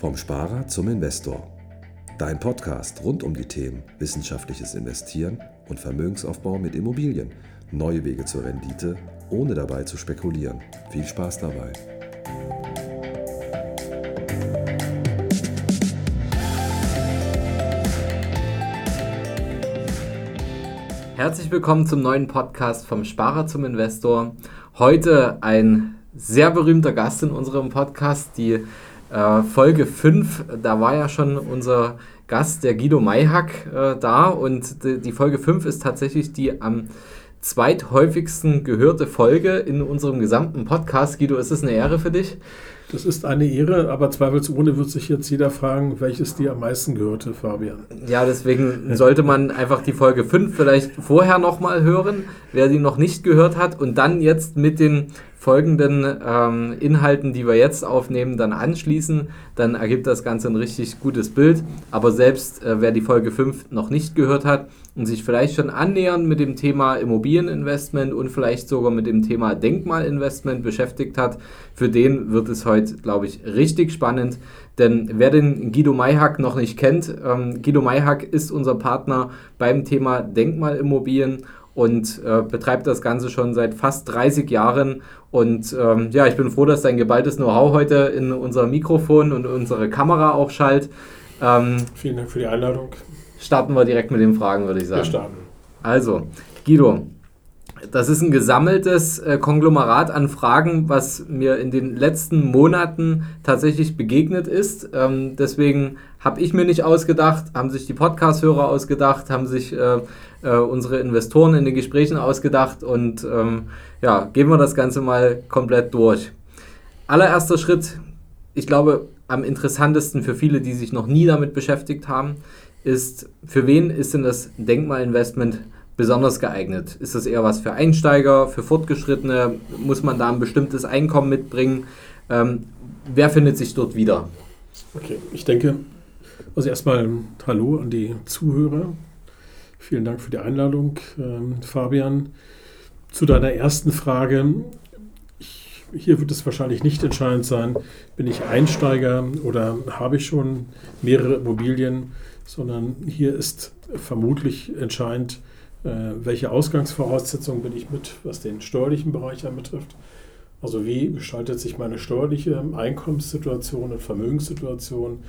Vom Sparer zum Investor. Dein Podcast rund um die Themen wissenschaftliches Investieren und Vermögensaufbau mit Immobilien. Neue Wege zur Rendite, ohne dabei zu spekulieren. Viel Spaß dabei. Herzlich willkommen zum neuen Podcast vom Sparer zum Investor. Heute ein sehr berühmter Gast in unserem Podcast, die äh, Folge 5. Da war ja schon unser Gast, der Guido Mayhack, äh, da und die, die Folge 5 ist tatsächlich die am zweithäufigsten gehörte Folge in unserem gesamten Podcast. Guido, ist es eine Ehre für dich? Das ist eine Ehre, aber zweifelsohne wird sich jetzt jeder fragen, welches dir am meisten gehörte, Fabian. Ja, deswegen sollte man einfach die Folge 5 vielleicht vorher nochmal hören, wer die noch nicht gehört hat, und dann jetzt mit den folgenden ähm, Inhalten, die wir jetzt aufnehmen, dann anschließen. Dann ergibt das Ganze ein richtig gutes Bild. Aber selbst äh, wer die Folge 5 noch nicht gehört hat und sich vielleicht schon annähernd mit dem Thema Immobilieninvestment und vielleicht sogar mit dem Thema Denkmalinvestment beschäftigt hat, für den wird es heute, glaube ich, richtig spannend. Denn wer den Guido Mayhack noch nicht kennt, ähm, Guido Mayhack ist unser Partner beim Thema Denkmalimmobilien und äh, betreibt das Ganze schon seit fast 30 Jahren. Und ähm, ja, ich bin froh, dass dein geballtes Know-how heute in unser Mikrofon und unsere Kamera auch schallt. Ähm, Vielen Dank für die Einladung. Starten wir direkt mit den Fragen, würde ich sagen. Wir starten. Also, Guido, das ist ein gesammeltes äh, Konglomerat an Fragen, was mir in den letzten Monaten tatsächlich begegnet ist. Ähm, deswegen habe ich mir nicht ausgedacht, haben sich die Podcast-Hörer ausgedacht, haben sich äh, äh, unsere Investoren in den Gesprächen ausgedacht und ähm, ja, gehen wir das Ganze mal komplett durch. Allererster Schritt, ich glaube, am interessantesten für viele, die sich noch nie damit beschäftigt haben, ist, für wen ist denn das Denkmalinvestment besonders geeignet? Ist das eher was für Einsteiger, für Fortgeschrittene? Muss man da ein bestimmtes Einkommen mitbringen? Ähm, wer findet sich dort wieder? Okay, ich denke, also erstmal Hallo an die Zuhörer. Vielen Dank für die Einladung, ähm, Fabian. Zu deiner ersten Frage. Ich, hier wird es wahrscheinlich nicht entscheidend sein, bin ich Einsteiger oder habe ich schon mehrere Immobilien, sondern hier ist vermutlich entscheidend, welche Ausgangsvoraussetzungen bin ich mit, was den steuerlichen Bereich anbetrifft. Also wie gestaltet sich meine steuerliche Einkommenssituation und Vermögenssituation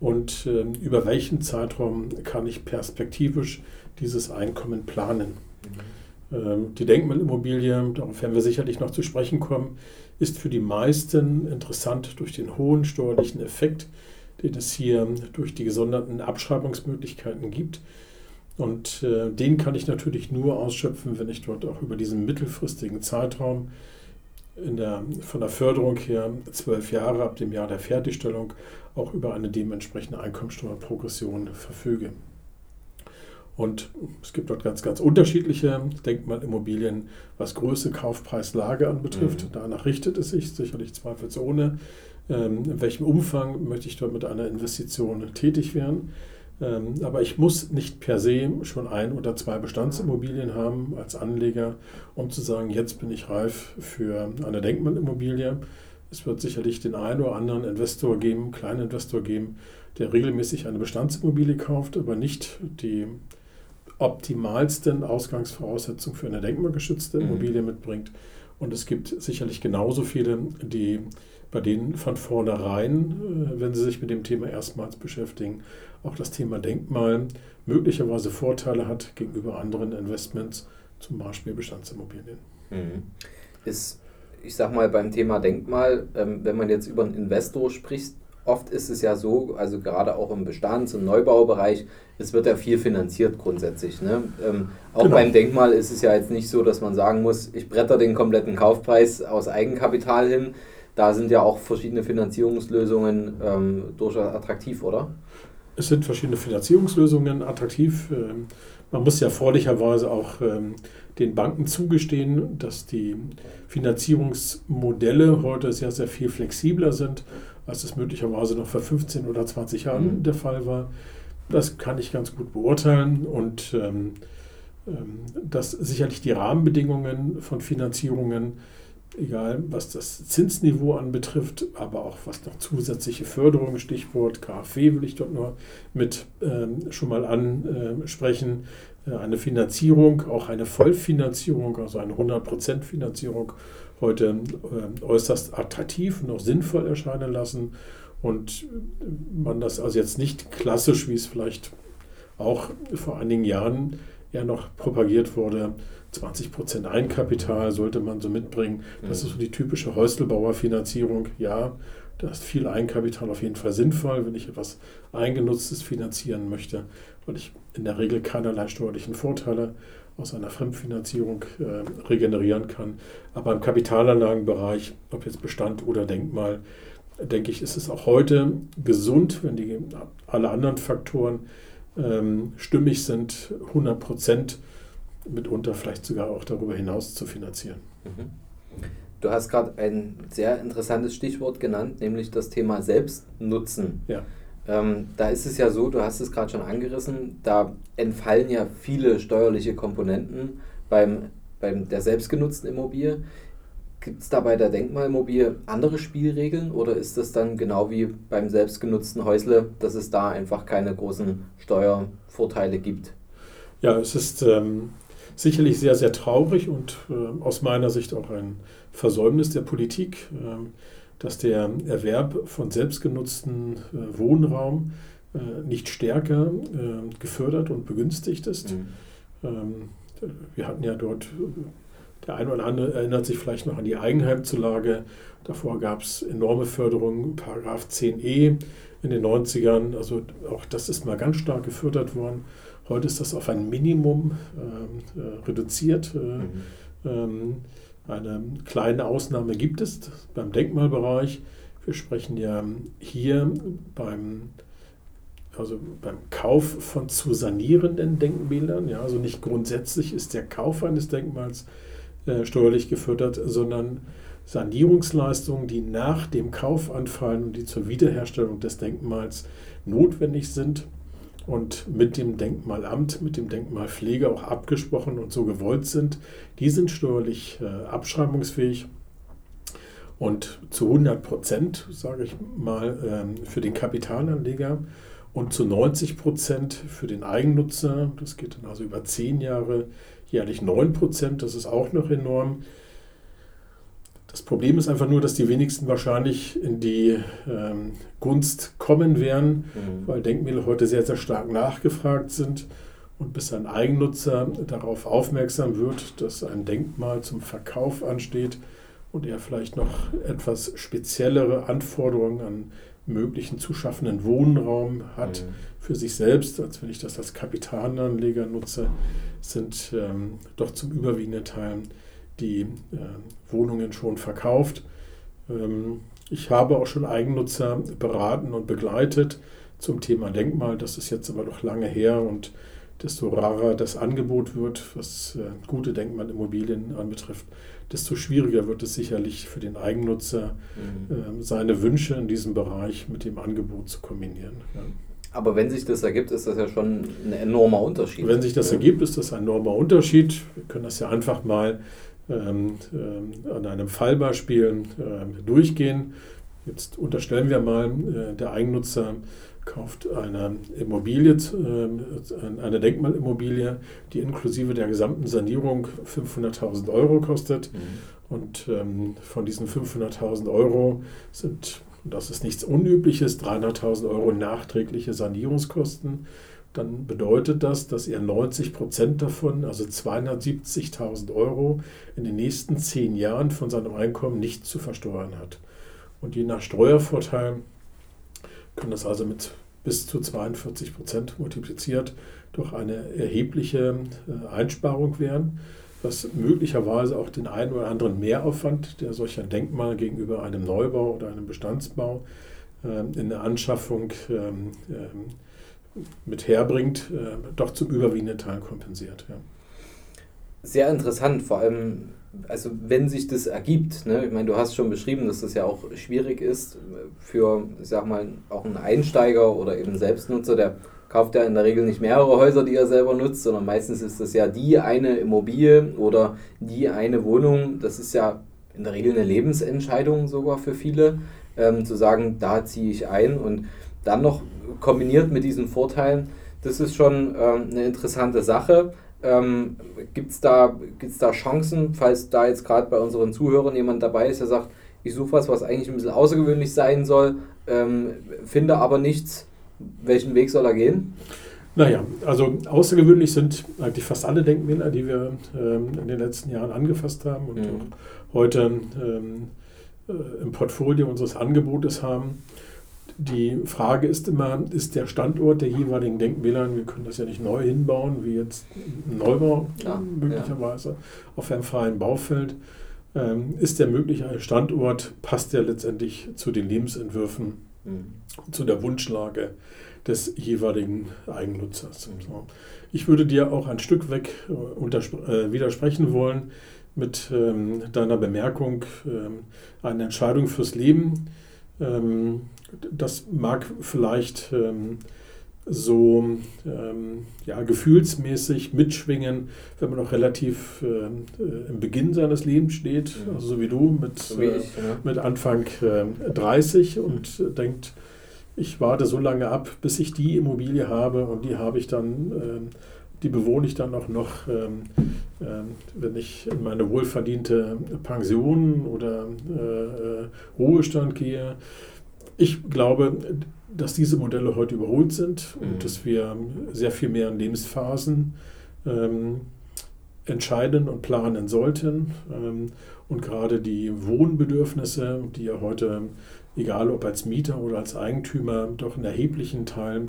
und äh, über welchen Zeitraum kann ich perspektivisch dieses Einkommen planen. Mhm. Ähm, die Denkmalimmobilie, darauf werden wir sicherlich noch zu sprechen kommen, ist für die meisten interessant durch den hohen steuerlichen Effekt, den es hier durch die gesonderten Abschreibungsmöglichkeiten gibt. Und äh, den kann ich natürlich nur ausschöpfen, wenn ich dort auch über diesen mittelfristigen Zeitraum der, von der Förderung her zwölf Jahre ab dem Jahr der Fertigstellung auch über eine dementsprechende Einkommensteuerprogression verfüge. Und es gibt dort ganz, ganz unterschiedliche Denkmalimmobilien, was Größe, Kaufpreis, Lage anbetrifft. Mhm. Danach richtet es sich sicherlich zweifelsohne, ähm, in welchem Umfang möchte ich dort mit einer Investition tätig werden. Ähm, aber ich muss nicht per se schon ein oder zwei Bestandsimmobilien haben als Anleger, um zu sagen, jetzt bin ich reif für eine Denkmalimmobilie. Es wird sicherlich den einen oder anderen Investor geben, kleinen Investor geben, der regelmäßig eine Bestandsimmobilie kauft, aber nicht die optimalsten Ausgangsvoraussetzungen für eine denkmalgeschützte mhm. Immobilie mhm. mitbringt. Und es gibt sicherlich genauso viele, die bei denen von vornherein, äh, wenn sie sich mit dem Thema erstmals beschäftigen, auch das Thema Denkmal möglicherweise Vorteile hat gegenüber anderen Investments, zum Beispiel Bestandsimmobilien. Mhm. Ist, ich sag mal, beim Thema Denkmal, ähm, wenn man jetzt über einen Investor spricht, oft ist es ja so, also gerade auch im Bestands- und Neubaubereich, es wird ja viel finanziert grundsätzlich. Ne? Ähm, auch genau. beim Denkmal ist es ja jetzt nicht so, dass man sagen muss, ich bretter den kompletten Kaufpreis aus Eigenkapital hin. Da sind ja auch verschiedene Finanzierungslösungen ähm, durchaus attraktiv, oder? Es sind verschiedene Finanzierungslösungen attraktiv. Ähm, man muss ja vorlicherweise auch ähm, den Banken zugestehen, dass die Finanzierungsmodelle heute sehr, sehr viel flexibler sind, als es möglicherweise noch vor 15 oder 20 Jahren mhm. der Fall war. Das kann ich ganz gut beurteilen und ähm, dass sicherlich die Rahmenbedingungen von Finanzierungen egal was das Zinsniveau anbetrifft, aber auch was noch zusätzliche Förderung, Stichwort KfW will ich dort nur mit ähm, schon mal ansprechen, äh, eine Finanzierung, auch eine Vollfinanzierung, also eine 100% Finanzierung heute äh, äußerst attraktiv und auch sinnvoll erscheinen lassen. Und man das also jetzt nicht klassisch, wie es vielleicht auch vor einigen Jahren ja noch propagiert wurde, 20% Eigenkapital sollte man so mitbringen. Das ist so die typische Häuselbauerfinanzierung. Ja, da ist viel Eigenkapital auf jeden Fall sinnvoll, wenn ich etwas Eingenutztes finanzieren möchte, weil ich in der Regel keinerlei steuerlichen Vorteile aus einer Fremdfinanzierung äh, regenerieren kann. Aber im Kapitalanlagenbereich, ob jetzt Bestand oder Denkmal, denke ich, ist es auch heute gesund, wenn die alle anderen Faktoren ähm, stimmig sind, 100 Prozent mitunter vielleicht sogar auch darüber hinaus zu finanzieren. Mhm. Du hast gerade ein sehr interessantes Stichwort genannt, nämlich das Thema Selbstnutzen. Ja. Ähm, da ist es ja so, du hast es gerade schon angerissen, da entfallen ja viele steuerliche Komponenten beim, beim der selbstgenutzten Immobilie. Gibt es da bei der Denkmalimmobilie andere Spielregeln oder ist das dann genau wie beim selbstgenutzten Häusle, dass es da einfach keine großen Steuervorteile gibt? Ja, es ist ähm, sicherlich sehr, sehr traurig und äh, aus meiner Sicht auch ein Versäumnis der Politik, äh, dass der Erwerb von selbstgenutzten äh, Wohnraum äh, nicht stärker äh, gefördert und begünstigt ist. Mhm. Ähm, wir hatten ja dort der eine oder andere erinnert sich vielleicht noch an die Eigenheimzulage. Davor gab es enorme Förderung, Paragraph 10e in den 90ern. Also auch das ist mal ganz stark gefördert worden. Heute ist das auf ein Minimum ähm, äh, reduziert. Äh, mhm. ähm, eine kleine Ausnahme gibt es beim Denkmalbereich. Wir sprechen ja hier beim, also beim Kauf von zu sanierenden Denkmälern. Ja, also nicht grundsätzlich ist der Kauf eines Denkmals äh, steuerlich gefördert, sondern Sanierungsleistungen, die nach dem Kauf anfallen und die zur Wiederherstellung des Denkmals notwendig sind und mit dem Denkmalamt, mit dem Denkmalpfleger auch abgesprochen und so gewollt sind, die sind steuerlich äh, abschreibungsfähig und zu 100 Prozent, sage ich mal, äh, für den Kapitalanleger und zu 90 Prozent für den Eigennutzer. Das geht dann also über zehn Jahre jährlich 9 Prozent, das ist auch noch enorm. Das Problem ist einfach nur, dass die wenigsten wahrscheinlich in die ähm, Gunst kommen werden, mhm. weil Denkmäler heute sehr, sehr stark nachgefragt sind. Und bis ein Eigennutzer darauf aufmerksam wird, dass ein Denkmal zum Verkauf ansteht und er vielleicht noch etwas speziellere Anforderungen an möglichen zu schaffenden Wohnraum hat mhm. für sich selbst, als wenn ich das als Kapitalanleger nutze, sind ähm, doch zum überwiegenden Teil die äh, Wohnungen schon verkauft. Ähm, ich habe auch schon Eigennutzer beraten und begleitet zum Thema Denkmal. Das ist jetzt aber noch lange her und desto rarer das Angebot wird, was äh, gute Denkmalimmobilien anbetrifft, desto schwieriger wird es sicherlich für den Eigennutzer, mhm. äh, seine Wünsche in diesem Bereich mit dem Angebot zu kombinieren. Ja. Aber wenn sich das ergibt, ist das ja schon ein enormer Unterschied. Wenn sich das ergibt, ist das ein enormer Unterschied. Wir können das ja einfach mal ähm, äh, an einem Fallbeispiel äh, durchgehen. Jetzt unterstellen wir mal, äh, der Eigennutzer kauft eine Immobilie, äh, eine Denkmalimmobilie, die inklusive der gesamten Sanierung 500.000 Euro kostet. Mhm. Und ähm, von diesen 500.000 Euro sind, das ist nichts Unübliches, 300.000 Euro nachträgliche Sanierungskosten. Dann bedeutet das, dass er 90 Prozent davon, also 270.000 Euro, in den nächsten zehn Jahren von seinem Einkommen nicht zu versteuern hat. Und je nach Steuervorteil können das also mit bis zu 42 Prozent multipliziert durch eine erhebliche äh, Einsparung werden, was möglicherweise auch den einen oder anderen Mehraufwand, der solch ein Denkmal gegenüber einem Neubau oder einem Bestandsbau ähm, in der Anschaffung ähm, ähm, mit herbringt, äh, doch zum überwiegenden Teil kompensiert. Sehr interessant, vor allem also wenn sich das ergibt, ne? ich meine, du hast schon beschrieben, dass das ja auch schwierig ist für, ich sag mal, auch einen Einsteiger oder eben Selbstnutzer, der kauft ja in der Regel nicht mehrere Häuser, die er selber nutzt, sondern meistens ist das ja die eine Immobilie oder die eine Wohnung. Das ist ja in der Regel eine Lebensentscheidung sogar für viele, ähm, zu sagen, da ziehe ich ein und dann noch kombiniert mit diesen Vorteilen, das ist schon ähm, eine interessante Sache. Ähm, Gibt es da, gibt's da Chancen, falls da jetzt gerade bei unseren Zuhörern jemand dabei ist, der sagt, ich suche was, was eigentlich ein bisschen außergewöhnlich sein soll, ähm, finde aber nichts, welchen Weg soll er gehen? Naja, also außergewöhnlich sind eigentlich fast alle Denkmäler, die wir ähm, in den letzten Jahren angefasst haben und mhm. heute ähm, äh, im Portfolio unseres Angebotes haben. Die Frage ist immer, ist der Standort der jeweiligen Denkmäler, wir können das ja nicht neu hinbauen, wie jetzt ein Neubau ja, möglicherweise ja. auf einem freien Baufeld, ähm, ist der mögliche Standort, passt der letztendlich zu den Lebensentwürfen, mhm. zu der Wunschlage des jeweiligen Eigennutzers. So. Ich würde dir auch ein Stück weg äh, äh, widersprechen wollen mit ähm, deiner Bemerkung, ähm, eine Entscheidung fürs Leben. Ähm, das mag vielleicht ähm, so ähm, ja, gefühlsmäßig mitschwingen, wenn man noch relativ äh, äh, im Beginn seines Lebens steht, mhm. also so wie du mit, so wie ich, äh, ja. mit Anfang äh, 30 und mhm. denkt, ich warte so lange ab, bis ich die Immobilie habe und die habe ich dann, ähm, die bewohne ich dann auch noch, ähm, ähm, wenn ich in meine wohlverdiente Pension oder äh, Ruhestand gehe. Ich glaube, dass diese Modelle heute überholt sind mhm. und dass wir sehr viel mehr in Lebensphasen ähm, entscheiden und planen sollten. Ähm, und gerade die Wohnbedürfnisse, die ja heute egal ob als Mieter oder als Eigentümer, doch einen erheblichen Teil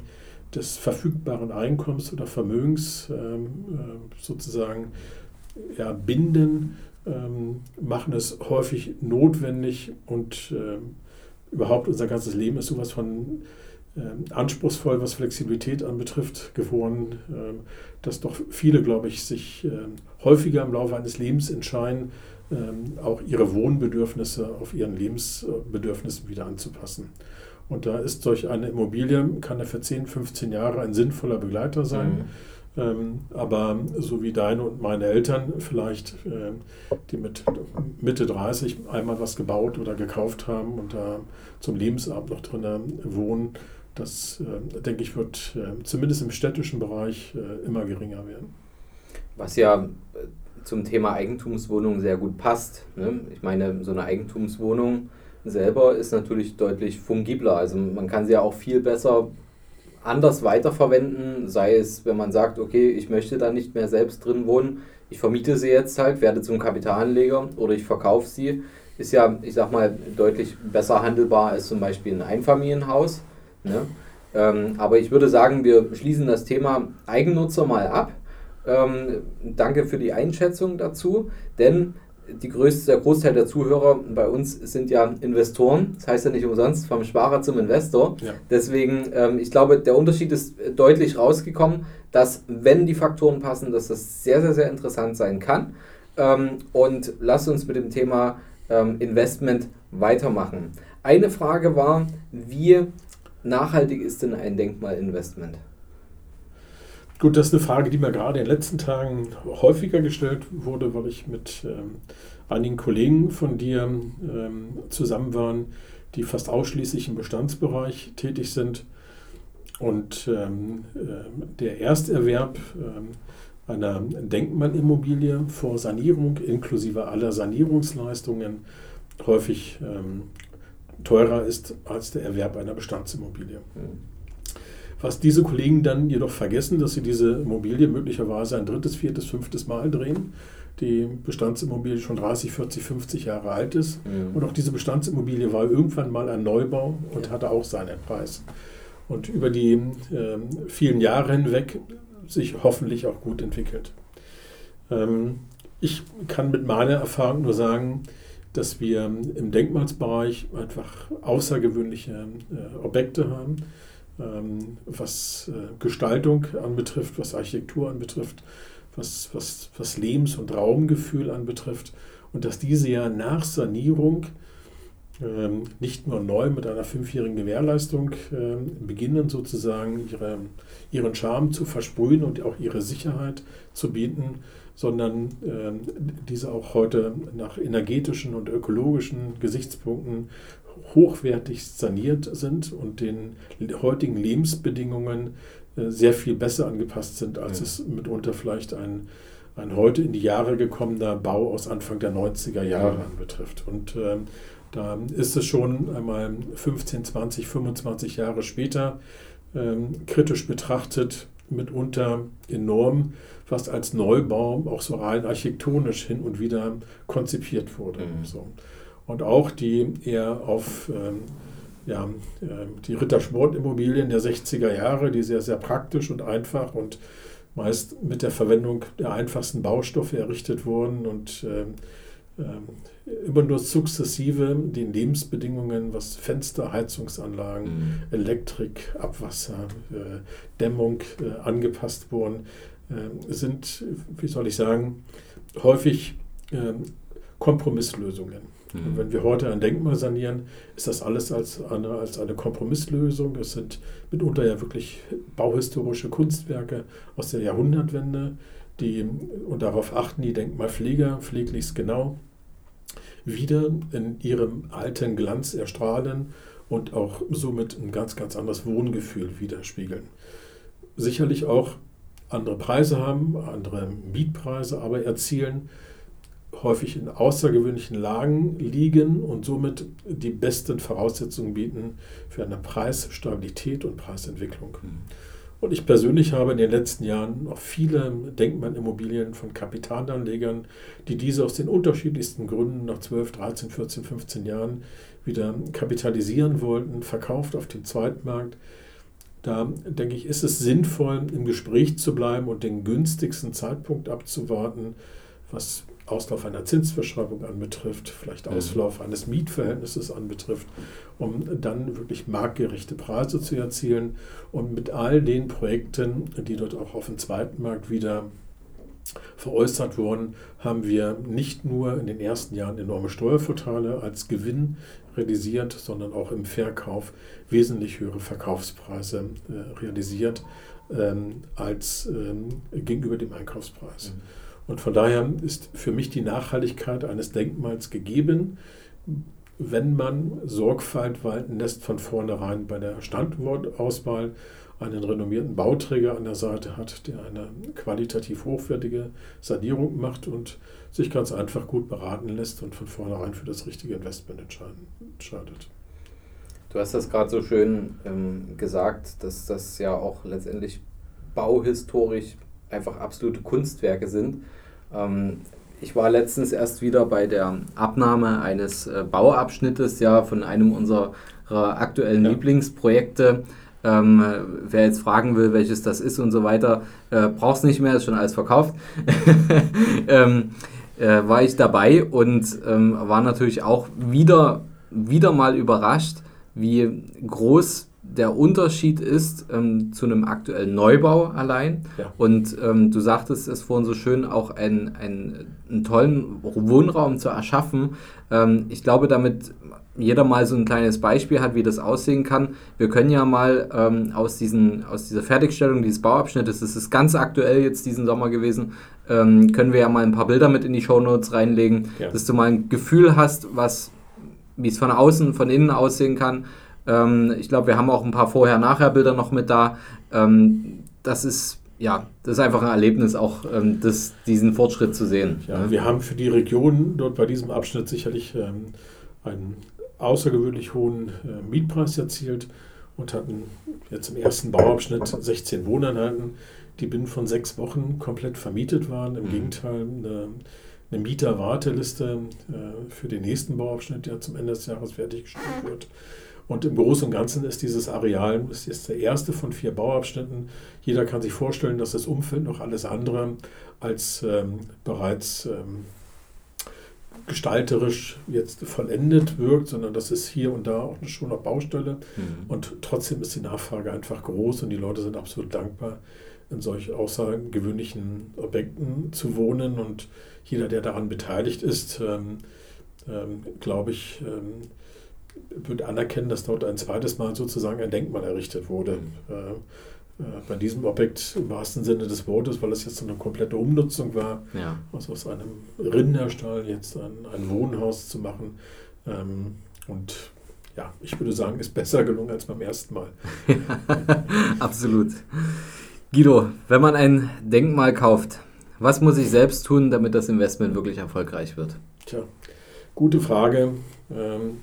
des verfügbaren Einkommens oder Vermögens ähm, äh, sozusagen ja, binden, ähm, machen es häufig notwendig und äh, überhaupt unser ganzes Leben ist sowas von äh, anspruchsvoll, was Flexibilität anbetrifft, geworden, ähm, dass doch viele, glaube ich, sich ähm, häufiger im Laufe eines Lebens entscheiden, ähm, auch ihre Wohnbedürfnisse auf ihren Lebensbedürfnissen wieder anzupassen. Und da ist solch eine Immobilie, kann ja für 10, 15 Jahre ein sinnvoller Begleiter sein. Mhm. Ähm, aber so wie deine und meine Eltern vielleicht, äh, die mit Mitte 30 einmal was gebaut oder gekauft haben und da zum Lebensabend noch drin wohnen, das, äh, denke ich, wird äh, zumindest im städtischen Bereich äh, immer geringer werden. Was ja zum Thema Eigentumswohnung sehr gut passt. Ne? Ich meine, so eine Eigentumswohnung selber ist natürlich deutlich fungibler. Also man kann sie ja auch viel besser anders weiterverwenden, sei es, wenn man sagt, okay, ich möchte da nicht mehr selbst drin wohnen, ich vermiete sie jetzt halt, werde zum Kapitalanleger oder ich verkaufe sie, ist ja, ich sag mal, deutlich besser handelbar als zum Beispiel ein Einfamilienhaus. Ne? Ähm, aber ich würde sagen, wir schließen das Thema Eigennutzer mal ab ähm, danke für die Einschätzung dazu, denn die größte, der Großteil der Zuhörer bei uns sind ja Investoren. Das heißt ja nicht umsonst vom Sparer zum Investor. Ja. Deswegen, ähm, ich glaube, der Unterschied ist deutlich rausgekommen, dass wenn die Faktoren passen, dass das sehr, sehr, sehr interessant sein kann. Ähm, und lasst uns mit dem Thema ähm, Investment weitermachen. Eine Frage war, wie nachhaltig ist denn ein Denkmalinvestment? Gut, das ist eine Frage, die mir gerade in den letzten Tagen häufiger gestellt wurde, weil ich mit ähm, einigen Kollegen von dir ähm, zusammen waren, die fast ausschließlich im Bestandsbereich tätig sind. Und ähm, äh, der Ersterwerb ähm, einer Denkmalimmobilie vor Sanierung inklusive aller Sanierungsleistungen häufig ähm, teurer ist als der Erwerb einer Bestandsimmobilie. Mhm. Was diese Kollegen dann jedoch vergessen, dass sie diese Immobilie möglicherweise ein drittes, viertes, fünftes Mal drehen. Die Bestandsimmobilie schon 30, 40, 50 Jahre alt ist. Mhm. Und auch diese Bestandsimmobilie war irgendwann mal ein Neubau und ja. hatte auch seinen Preis. Und über die äh, vielen Jahre hinweg sich hoffentlich auch gut entwickelt. Ähm, ich kann mit meiner Erfahrung nur sagen, dass wir im Denkmalsbereich einfach außergewöhnliche äh, Objekte haben was äh, Gestaltung anbetrifft, was Architektur anbetrifft, was, was, was Lebens- und Raumgefühl anbetrifft. Und dass diese ja nach Sanierung ähm, nicht nur neu mit einer fünfjährigen Gewährleistung ähm, beginnen, sozusagen ihre, ihren Charme zu versprühen und auch ihre Sicherheit zu bieten, sondern ähm, diese auch heute nach energetischen und ökologischen Gesichtspunkten hochwertig saniert sind und den heutigen Lebensbedingungen äh, sehr viel besser angepasst sind, als ja. es mitunter vielleicht ein, ein heute in die Jahre gekommener Bau aus Anfang der 90er Jahre ja. betrifft. Und äh, da ist es schon einmal 15, 20, 25 Jahre später äh, kritisch betrachtet, mitunter enorm, was als Neubau auch so rein architektonisch hin und wieder konzipiert wurde. Mhm. So. Und auch die eher auf ähm, ja, äh, die Rittersportimmobilien der 60er Jahre, die sehr, sehr praktisch und einfach und meist mit der Verwendung der einfachsten Baustoffe errichtet wurden und äh, äh, immer nur sukzessive den Lebensbedingungen, was Fenster, Heizungsanlagen, mhm. Elektrik, Abwasser, äh, Dämmung äh, angepasst wurden, äh, sind, wie soll ich sagen, häufig ähm, Kompromisslösungen. Mhm. wenn wir heute ein Denkmal sanieren, ist das alles als eine, als eine Kompromisslösung. Es sind mitunter ja wirklich bauhistorische Kunstwerke aus der Jahrhundertwende, die, und darauf achten die Denkmalpfleger pfleglichst genau, wieder in ihrem alten Glanz erstrahlen und auch somit ein ganz, ganz anderes Wohngefühl widerspiegeln. Sicherlich auch andere Preise haben, andere Mietpreise, aber erzielen häufig in außergewöhnlichen Lagen liegen und somit die besten Voraussetzungen bieten für eine Preisstabilität und Preisentwicklung. Mhm. Und ich persönlich habe in den letzten Jahren auch viele Denkmalimmobilien von Kapitalanlegern, die diese aus den unterschiedlichsten Gründen nach 12, 13, 14, 15 Jahren wieder kapitalisieren wollten, verkauft auf dem Zweitmarkt. Da denke ich, ist es sinnvoll, im Gespräch zu bleiben und den günstigsten Zeitpunkt abzuwarten, was Auslauf einer Zinsverschreibung anbetrifft, vielleicht mhm. Auslauf eines Mietverhältnisses anbetrifft, um dann wirklich marktgerechte Preise zu erzielen und mit all den Projekten, die dort auch auf dem zweiten Markt wieder veräußert wurden, haben wir nicht nur in den ersten Jahren enorme Steuervorteile als Gewinn realisiert, sondern auch im Verkauf wesentlich höhere Verkaufspreise äh, realisiert ähm, als ähm, gegenüber dem Einkaufspreis. Mhm. Und von daher ist für mich die Nachhaltigkeit eines Denkmals gegeben, wenn man Sorgfalt walten lässt von vornherein bei der Standortauswahl, einen renommierten Bauträger an der Seite hat, der eine qualitativ hochwertige Sanierung macht und sich ganz einfach gut beraten lässt und von vornherein für das richtige Investment entscheidet. Du hast das gerade so schön ähm, gesagt, dass das ja auch letztendlich bauhistorisch einfach absolute Kunstwerke sind. Ähm, ich war letztens erst wieder bei der Abnahme eines äh, Bauabschnittes ja, von einem unserer aktuellen ja. Lieblingsprojekte. Ähm, wer jetzt fragen will, welches das ist und so weiter, äh, braucht es nicht mehr, ist schon alles verkauft. ähm, äh, war ich dabei und ähm, war natürlich auch wieder, wieder mal überrascht, wie groß der Unterschied ist ähm, zu einem aktuellen Neubau allein. Ja. Und ähm, du sagtest es vorhin so schön, auch einen, einen, einen tollen Wohnraum zu erschaffen. Ähm, ich glaube, damit jeder mal so ein kleines Beispiel hat, wie das aussehen kann. Wir können ja mal ähm, aus, diesen, aus dieser Fertigstellung dieses Bauabschnittes, das ist ganz aktuell jetzt diesen Sommer gewesen, ähm, können wir ja mal ein paar Bilder mit in die Shownotes reinlegen, ja. dass du mal ein Gefühl hast, was wie es von außen, von innen aussehen kann. Ähm, ich glaube, wir haben auch ein paar Vorher-Nachher-Bilder noch mit da. Ähm, das ist ja, das ist einfach ein Erlebnis, auch ähm, das, diesen Fortschritt zu sehen. Ja, ne? Wir haben für die Region dort bei diesem Abschnitt sicherlich ähm, einen außergewöhnlich hohen äh, Mietpreis erzielt und hatten jetzt im ersten Bauabschnitt 16 Wohneinheiten, die binnen von sechs Wochen komplett vermietet waren. Im mhm. Gegenteil, eine, eine Mieterwarteliste äh, für den nächsten Bauabschnitt, der zum Ende des Jahres fertiggestellt wird. Und im Großen und Ganzen ist dieses Areal ist jetzt der erste von vier Bauabschnitten. Jeder kann sich vorstellen, dass das Umfeld noch alles andere als ähm, bereits ähm, gestalterisch jetzt vollendet wirkt, sondern das ist hier und da auch schon noch Baustelle. Mhm. Und trotzdem ist die Nachfrage einfach groß und die Leute sind absolut dankbar, in solch außergewöhnlichen Objekten zu wohnen. Und jeder, der daran beteiligt ist, ähm, ähm, glaube ich, ähm, wird anerkennen, dass dort ein zweites Mal sozusagen ein Denkmal errichtet wurde. Äh, äh, bei diesem Objekt im wahrsten Sinne des Wortes, weil es jetzt eine komplette Umnutzung war, Ja. also aus einem Rinderstall jetzt ein, ein Wohnhaus zu machen. Ähm, und ja, ich würde sagen, ist besser gelungen als beim ersten Mal. Absolut. Guido, wenn man ein Denkmal kauft, was muss ich selbst tun, damit das Investment wirklich erfolgreich wird? Tja, gute Frage. Ähm,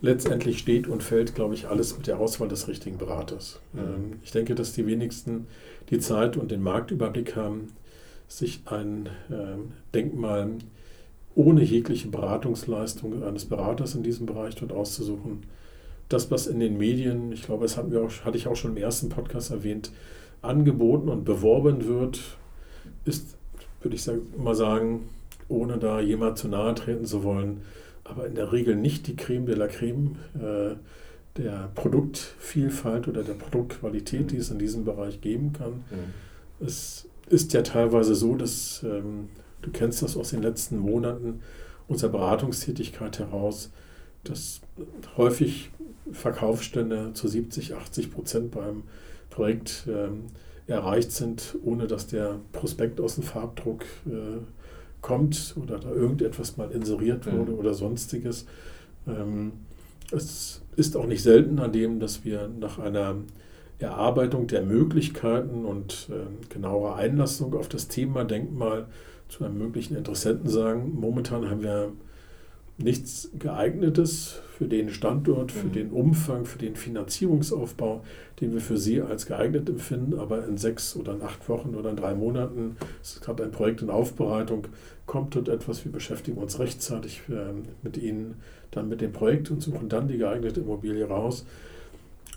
letztendlich steht und fällt, glaube ich, alles mit der Auswahl des richtigen Beraters. Ähm, ich denke, dass die wenigsten die Zeit und den Marktüberblick haben, sich ein ähm, Denkmal ohne jegliche Beratungsleistung eines Beraters in diesem Bereich dort auszusuchen. Das, was in den Medien, ich glaube, das hatten wir auch, hatte ich auch schon im ersten Podcast erwähnt, angeboten und beworben wird, ist, würde ich sagen, mal sagen, ohne da jemand zu nahe treten zu wollen, aber in der Regel nicht die Creme de la Creme äh, der Produktvielfalt oder der Produktqualität, die es in diesem Bereich geben kann. Es ist ja teilweise so, dass ähm, du kennst das aus den letzten Monaten unserer Beratungstätigkeit heraus, dass häufig Verkaufsstände zu 70, 80 Prozent beim Projekt ähm, erreicht sind, ohne dass der Prospekt aus dem Farbdruck äh, kommt oder da irgendetwas mal inseriert Mhm. wurde oder sonstiges. Ähm, es ist auch nicht selten an dem, dass wir nach einer Erarbeitung der Möglichkeiten und äh, genauer Einlassung auf das Thema Denkmal zu einem möglichen Interessenten sagen, momentan haben wir nichts geeignetes für den Standort, für Mhm. den Umfang, für den Finanzierungsaufbau, den wir für Sie als geeignet empfinden, aber in sechs oder in acht Wochen oder in drei Monaten, es ist gerade ein Projekt in Aufbereitung, kommt dort etwas, wir beschäftigen uns rechtzeitig äh, mit Ihnen, dann mit dem Projekt und suchen dann die geeignete Immobilie raus.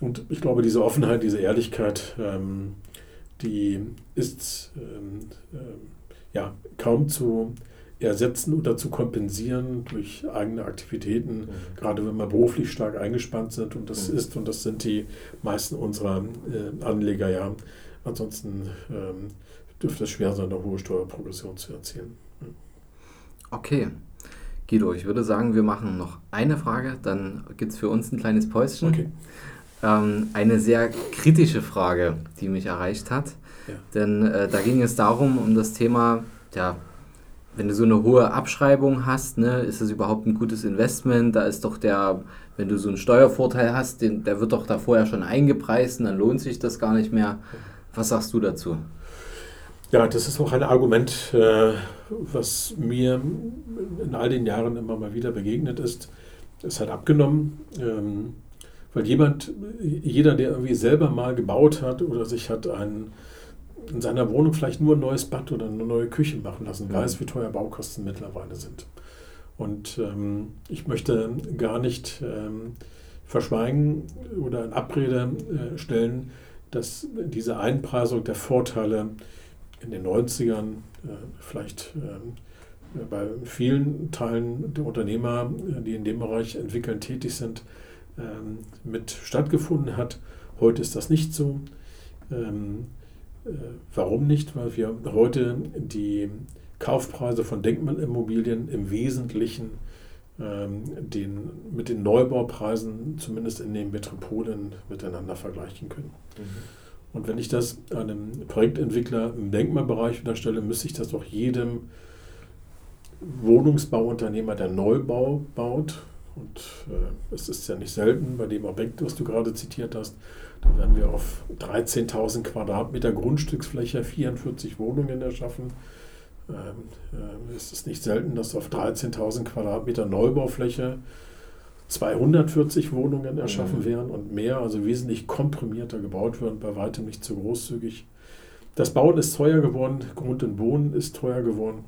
Und ich glaube, diese Offenheit, diese Ehrlichkeit, ähm, die ist ähm, ähm, ja, kaum zu ersetzen oder zu kompensieren durch eigene Aktivitäten, gerade wenn wir beruflich stark eingespannt sind und das Mhm. ist und das sind die meisten unserer äh, Anleger ja. Ansonsten ähm, dürfte es schwer sein, eine hohe Steuerprogression zu erzielen. Okay. Guido, ich würde sagen, wir machen noch eine Frage, dann gibt es für uns ein kleines Päuschen. Okay. Ähm, eine sehr kritische Frage, die mich erreicht hat. Ja. Denn äh, da ging es darum, um das Thema, ja, wenn du so eine hohe Abschreibung hast, ne, ist das überhaupt ein gutes Investment? Da ist doch der, wenn du so einen Steuervorteil hast, den, der wird doch da vorher schon eingepreist und dann lohnt sich das gar nicht mehr. Was sagst du dazu? Ja, das ist auch ein Argument, äh, was mir in all den Jahren immer mal wieder begegnet ist. Es hat abgenommen, ähm, weil jemand, jeder, der irgendwie selber mal gebaut hat oder sich hat ein, in seiner Wohnung vielleicht nur ein neues Bad oder eine neue Küche machen lassen, Mhm. weiß, wie teuer Baukosten mittlerweile sind. Und ähm, ich möchte gar nicht ähm, verschweigen oder in Abrede äh, stellen, dass diese Einpreisung der Vorteile in den 90ern, äh, vielleicht äh, bei vielen Teilen der Unternehmer, äh, die in dem Bereich entwickeln tätig sind, ähm, mit stattgefunden hat. Heute ist das nicht so. Ähm, äh, warum nicht? Weil wir heute die Kaufpreise von Denkmalimmobilien im Wesentlichen ähm, den, mit den Neubaupreisen, zumindest in den Metropolen, miteinander vergleichen können. Und wenn ich das einem Projektentwickler im Denkmalbereich unterstelle, müsste ich das auch jedem Wohnungsbauunternehmer, der Neubau baut. Und äh, es ist ja nicht selten bei dem Objekt, was du gerade zitiert hast, da werden wir auf 13.000 Quadratmeter Grundstücksfläche 44 Wohnungen erschaffen. Ähm, äh, es ist nicht selten, dass auf 13.000 Quadratmeter Neubaufläche 240 Wohnungen erschaffen Mhm. werden und mehr, also wesentlich komprimierter gebaut werden, bei weitem nicht zu großzügig. Das Bauen ist teuer geworden, Grund und Boden ist teuer geworden.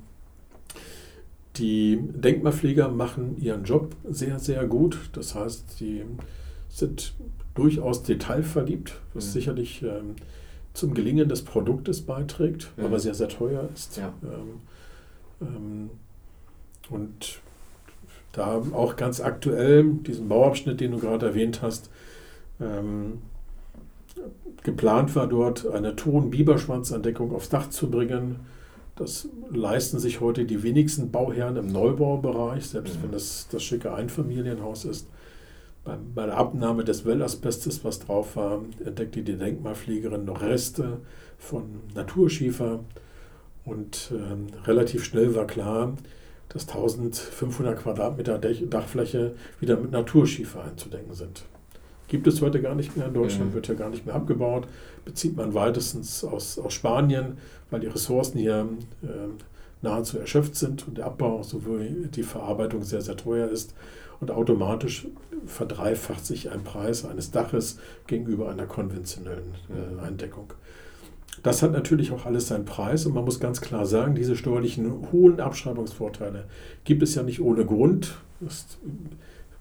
Die Denkmalpfleger machen ihren Job sehr, sehr gut. Das heißt, die sind durchaus detailverliebt, was Mhm. sicherlich ähm, zum Gelingen des Produktes beiträgt, Mhm. aber sehr, sehr teuer ist. Ja. Ähm, ähm, und da auch ganz aktuell diesen Bauabschnitt, den du gerade erwähnt hast, ähm, geplant war dort eine Ton-Biberschwanzandeckung aufs Dach zu bringen. Das leisten sich heute die wenigsten Bauherren im Neubaubereich, selbst Mhm. wenn es das schicke Einfamilienhaus ist. bei der Abnahme des Wellasbestes, was drauf war, entdeckte die Denkmalpflegerin noch Reste von Naturschiefer. Und ähm, relativ schnell war klar, dass 1500 Quadratmeter Dachfläche wieder mit Naturschiefer einzudenken sind. Gibt es heute gar nicht mehr in Deutschland, mhm. wird ja gar nicht mehr abgebaut. Bezieht man weitestens aus, aus Spanien, weil die Ressourcen hier äh, nahezu erschöpft sind und der Abbau sowie die Verarbeitung sehr, sehr teuer ist. Und automatisch verdreifacht sich ein Preis eines Daches gegenüber einer konventionellen äh, Eindeckung. Das hat natürlich auch alles seinen Preis und man muss ganz klar sagen, diese steuerlichen hohen Abschreibungsvorteile gibt es ja nicht ohne Grund. Das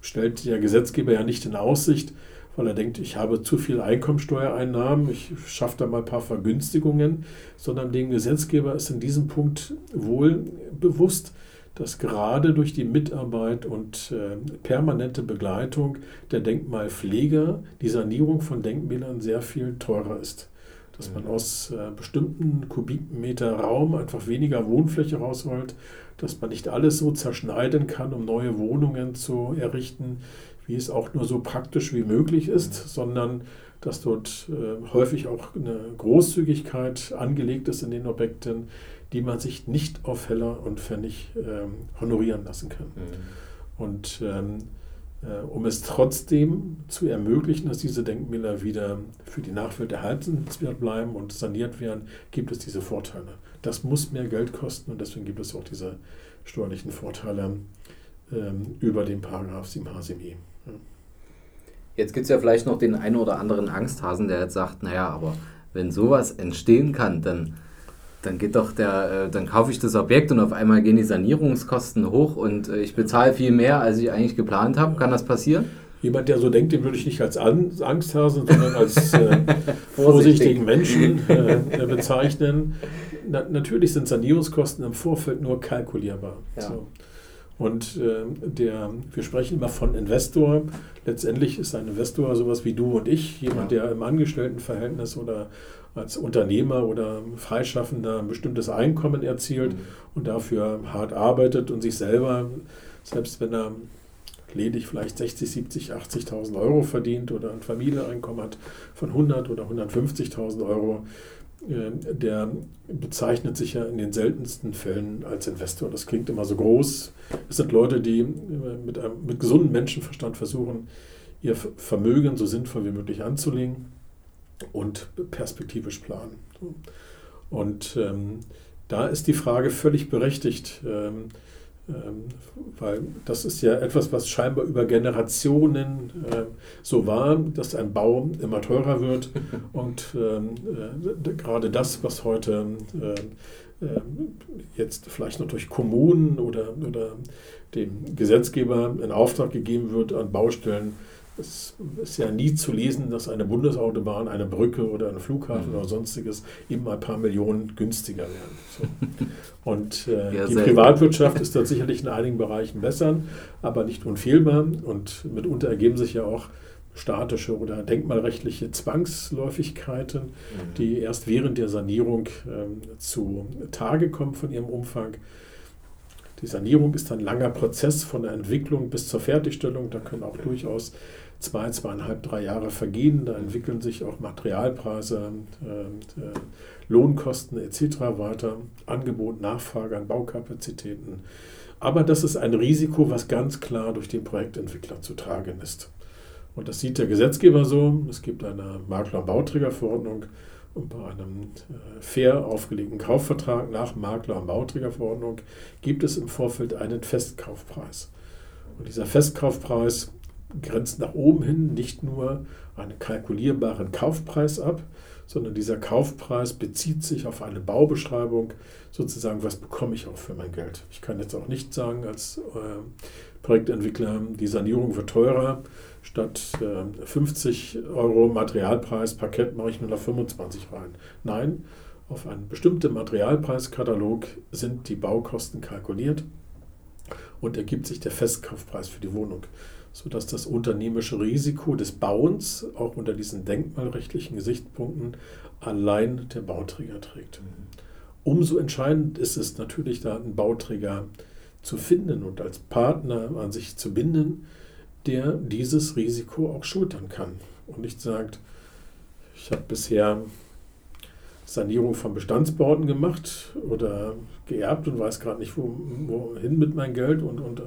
stellt der Gesetzgeber ja nicht in Aussicht, weil er denkt, ich habe zu viel Einkommensteuereinnahmen, ich schaffe da mal ein paar Vergünstigungen, sondern dem Gesetzgeber ist in diesem Punkt wohl bewusst, dass gerade durch die Mitarbeit und äh, permanente Begleitung der Denkmalpfleger die Sanierung von Denkmälern sehr viel teurer ist. Dass man aus äh, bestimmten Kubikmeter Raum einfach weniger Wohnfläche rausholt, dass man nicht alles so zerschneiden kann, um neue Wohnungen zu errichten, wie es auch nur so praktisch wie möglich ist, mhm. sondern dass dort äh, häufig auch eine Großzügigkeit angelegt ist in den Objekten, die man sich nicht auf Heller und Pfennig ähm, honorieren lassen kann. Mhm. Und ähm, äh, um es trotzdem zu ermöglichen, dass diese Denkmäler wieder für die Nachwelt erhaltenswert bleiben und saniert werden, gibt es diese Vorteile. Das muss mehr Geld kosten und deswegen gibt es auch diese steuerlichen Vorteile ähm, über den Paragraph 7 HSMI. Ja. Jetzt gibt es ja vielleicht noch den einen oder anderen Angsthasen, der jetzt sagt, naja, aber wenn sowas entstehen kann, dann dann geht doch der, äh, dann kaufe ich das Objekt und auf einmal gehen die Sanierungskosten hoch und äh, ich bezahle viel mehr, als ich eigentlich geplant habe. Kann das passieren? Jemand, der so denkt, den würde ich nicht als Angsthasen, sondern als äh, vorsichtigen Menschen äh, äh, bezeichnen. Na, natürlich sind Sanierungskosten im Vorfeld nur kalkulierbar. Ja. So. Und äh, der, wir sprechen immer von Investor. Letztendlich ist ein Investor sowas wie du und ich, jemand, der im Angestelltenverhältnis oder als Unternehmer oder Freischaffender ein bestimmtes Einkommen erzielt mhm. und dafür hart arbeitet und sich selber, selbst wenn er ledig vielleicht 60, 70, 80.000 Euro verdient oder ein Familieneinkommen hat von 100 oder 150.000 Euro, der bezeichnet sich ja in den seltensten Fällen als Investor. Das klingt immer so groß. Es sind Leute, die äh, mit, einem, mit gesundem Menschenverstand versuchen, ihr Vermögen so sinnvoll wie möglich anzulegen und perspektivisch planen. Und ähm, da ist die Frage völlig berechtigt, ähm, weil das ist ja etwas, was scheinbar über Generationen äh, so war, dass ein Bau immer teurer wird. Und ähm, äh, gerade das, was heute äh, jetzt vielleicht noch durch Kommunen oder, oder dem Gesetzgeber in Auftrag gegeben wird an Baustellen, es ist ja nie zu lesen, dass eine Bundesautobahn, eine Brücke oder ein Flughafen mhm. oder sonstiges eben ein paar Millionen günstiger werden. So. Und äh, ja, die Privatwirtschaft ist dort sicherlich in einigen Bereichen besser, aber nicht unfehlbar. Und mitunter ergeben sich ja auch statische oder denkmalrechtliche Zwangsläufigkeiten, mhm. die erst während der Sanierung äh, zu Tage kommen von ihrem Umfang. Die Sanierung ist ein langer Prozess von der Entwicklung bis zur Fertigstellung. Da können auch durchaus zwei, zweieinhalb, drei Jahre vergehen. Da entwickeln sich auch Materialpreise, äh, äh, Lohnkosten etc. weiter, Angebot, Nachfrage an Baukapazitäten. Aber das ist ein Risiko, was ganz klar durch den Projektentwickler zu tragen ist. Und das sieht der Gesetzgeber so. Es gibt eine Makler- und Bauträgerverordnung und bei einem äh, fair aufgelegten Kaufvertrag nach Makler- und Bauträgerverordnung gibt es im Vorfeld einen Festkaufpreis. Und dieser Festkaufpreis grenzt nach oben hin nicht nur einen kalkulierbaren Kaufpreis ab, sondern dieser Kaufpreis bezieht sich auf eine Baubeschreibung, sozusagen, was bekomme ich auch für mein Geld. Ich kann jetzt auch nicht sagen als äh, Projektentwickler, die Sanierung wird teurer, statt äh, 50 Euro Materialpreis Parkett mache ich nur noch 25 rein. Nein, auf einen bestimmten Materialpreiskatalog sind die Baukosten kalkuliert und ergibt sich der Festkaufpreis für die Wohnung sodass das unternehmerische Risiko des Bauens auch unter diesen denkmalrechtlichen Gesichtspunkten allein der Bauträger trägt. Mhm. Umso entscheidend ist es natürlich, da einen Bauträger zu finden und als Partner an sich zu binden, der dieses Risiko auch schultern kann und nicht sagt, ich habe bisher Sanierung von Bestandsbauten gemacht oder geerbt und weiß gerade nicht, wohin mit meinem Geld und, und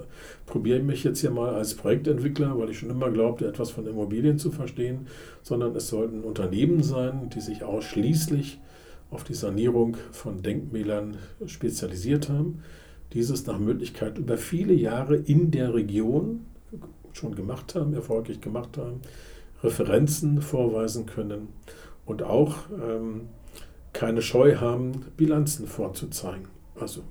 probiere mich jetzt hier mal als Projektentwickler, weil ich schon immer glaubte, etwas von Immobilien zu verstehen, sondern es sollten Unternehmen sein, die sich ausschließlich auf die Sanierung von Denkmälern spezialisiert haben. Dieses nach Möglichkeit über viele Jahre in der Region schon gemacht haben, erfolgreich gemacht haben, Referenzen vorweisen können und auch ähm, keine Scheu haben, Bilanzen vorzuzeigen. Also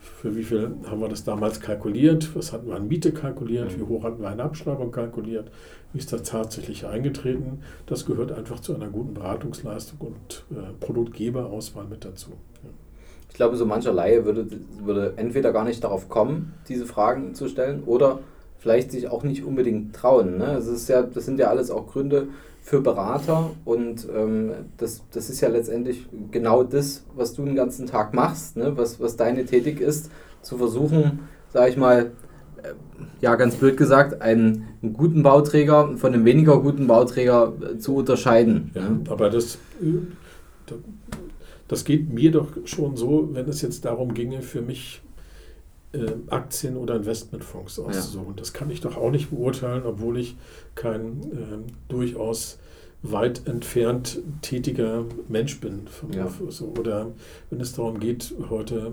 für wie viel haben wir das damals kalkuliert? Was hatten wir an Miete kalkuliert? Wie hoch hatten wir eine Abschreibung kalkuliert? Wie ist das tatsächlich eingetreten? Das gehört einfach zu einer guten Beratungsleistung und äh, Produktgeberauswahl mit dazu. Ja. Ich glaube, so mancher Laie würde, würde entweder gar nicht darauf kommen, diese Fragen zu stellen, oder vielleicht sich auch nicht unbedingt trauen. Ne? Das, ist ja, das sind ja alles auch Gründe, für Berater und ähm, das, das ist ja letztendlich genau das, was du den ganzen Tag machst, ne? was, was deine Tätig ist, zu versuchen, sage ich mal, äh, ja ganz blöd gesagt, einen, einen, guten Bauträger von einem weniger guten Bauträger äh, zu unterscheiden. Ja, ne? aber das, äh, das geht mir doch schon so, wenn es jetzt darum ginge, für mich Aktien oder Investmentfonds auszusuchen. Ja. Das kann ich doch auch nicht beurteilen, obwohl ich kein äh, durchaus weit entfernt tätiger Mensch bin. Ja. Oder wenn es darum geht, heute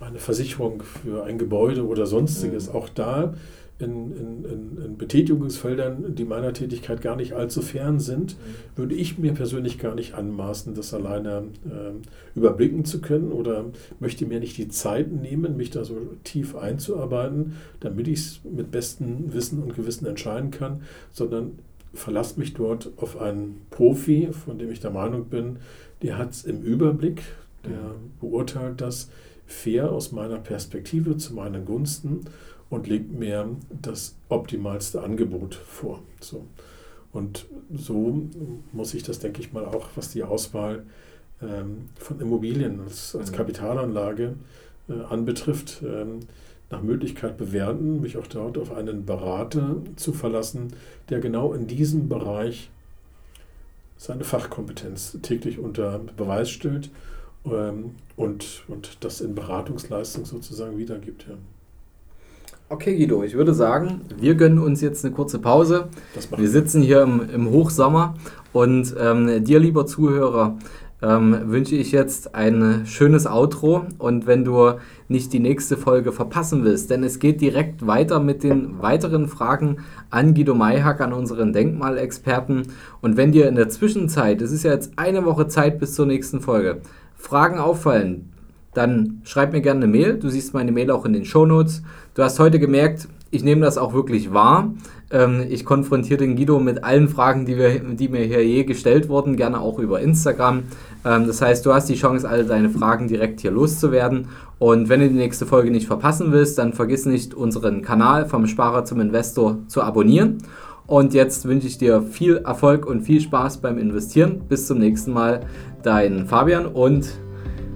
eine Versicherung für ein Gebäude oder sonstiges, mhm. auch da in, in, in, Betätigungsfeldern, die meiner Tätigkeit gar nicht allzu fern sind, mhm. würde ich mir persönlich gar nicht anmaßen, das alleine äh, überblicken zu können oder möchte mir nicht die Zeit nehmen, mich da so tief einzuarbeiten, damit ich es mit bestem Wissen und Gewissen entscheiden kann, sondern verlasse mich dort auf einen Profi, von dem ich der Meinung bin, der hat es im Überblick, der mhm. beurteilt das fair aus meiner Perspektive zu meinen Gunsten und legt mir das optimalste Angebot vor. So. Und so muss ich das, denke ich mal, auch, was die Auswahl ähm, von Immobilien als, als mhm. Kapitalanlage äh, anbetrifft, ähm, nach Möglichkeit bewerten, mich auch dort auf einen Berater zu verlassen, der genau in diesem Bereich seine Fachkompetenz täglich unter Beweis stellt ähm, und, und das in Beratungsleistung sozusagen wiedergibt. Ja. Okay, Guido, ich würde sagen, wir gönnen uns jetzt eine kurze Pause. Wir. sitzen hier im, im Hochsommer und ähm, dir, lieber Zuhörer, ähm, wünsche ich jetzt ein schönes Outro. Und wenn du nicht die nächste Folge verpassen willst, denn es geht direkt weiter mit den weiteren Fragen an Guido Mayhack, an unseren Denkmalexperten. Und wenn dir in der Zwischenzeit, es ist ja jetzt eine Woche Zeit bis zur nächsten Folge, Fragen auffallen, dann schreib mir gerne eine Mail. Du siehst meine Mail auch in den Show Notes. Du hast heute gemerkt, ich nehme das auch wirklich wahr. Ähm, ich konfrontiere den Guido mit allen Fragen, die, wir, die mir hier je gestellt wurden, gerne auch über Instagram. Ähm, das heißt, du hast die Chance, alle deine Fragen direkt hier loszuwerden. Und wenn du die nächste Folge nicht verpassen willst, dann vergiss nicht, unseren Kanal vom Sparer zum Investor zu abonnieren. Und jetzt wünsche ich dir viel Erfolg und viel Spaß beim Investieren. Bis zum nächsten Mal, dein Fabian und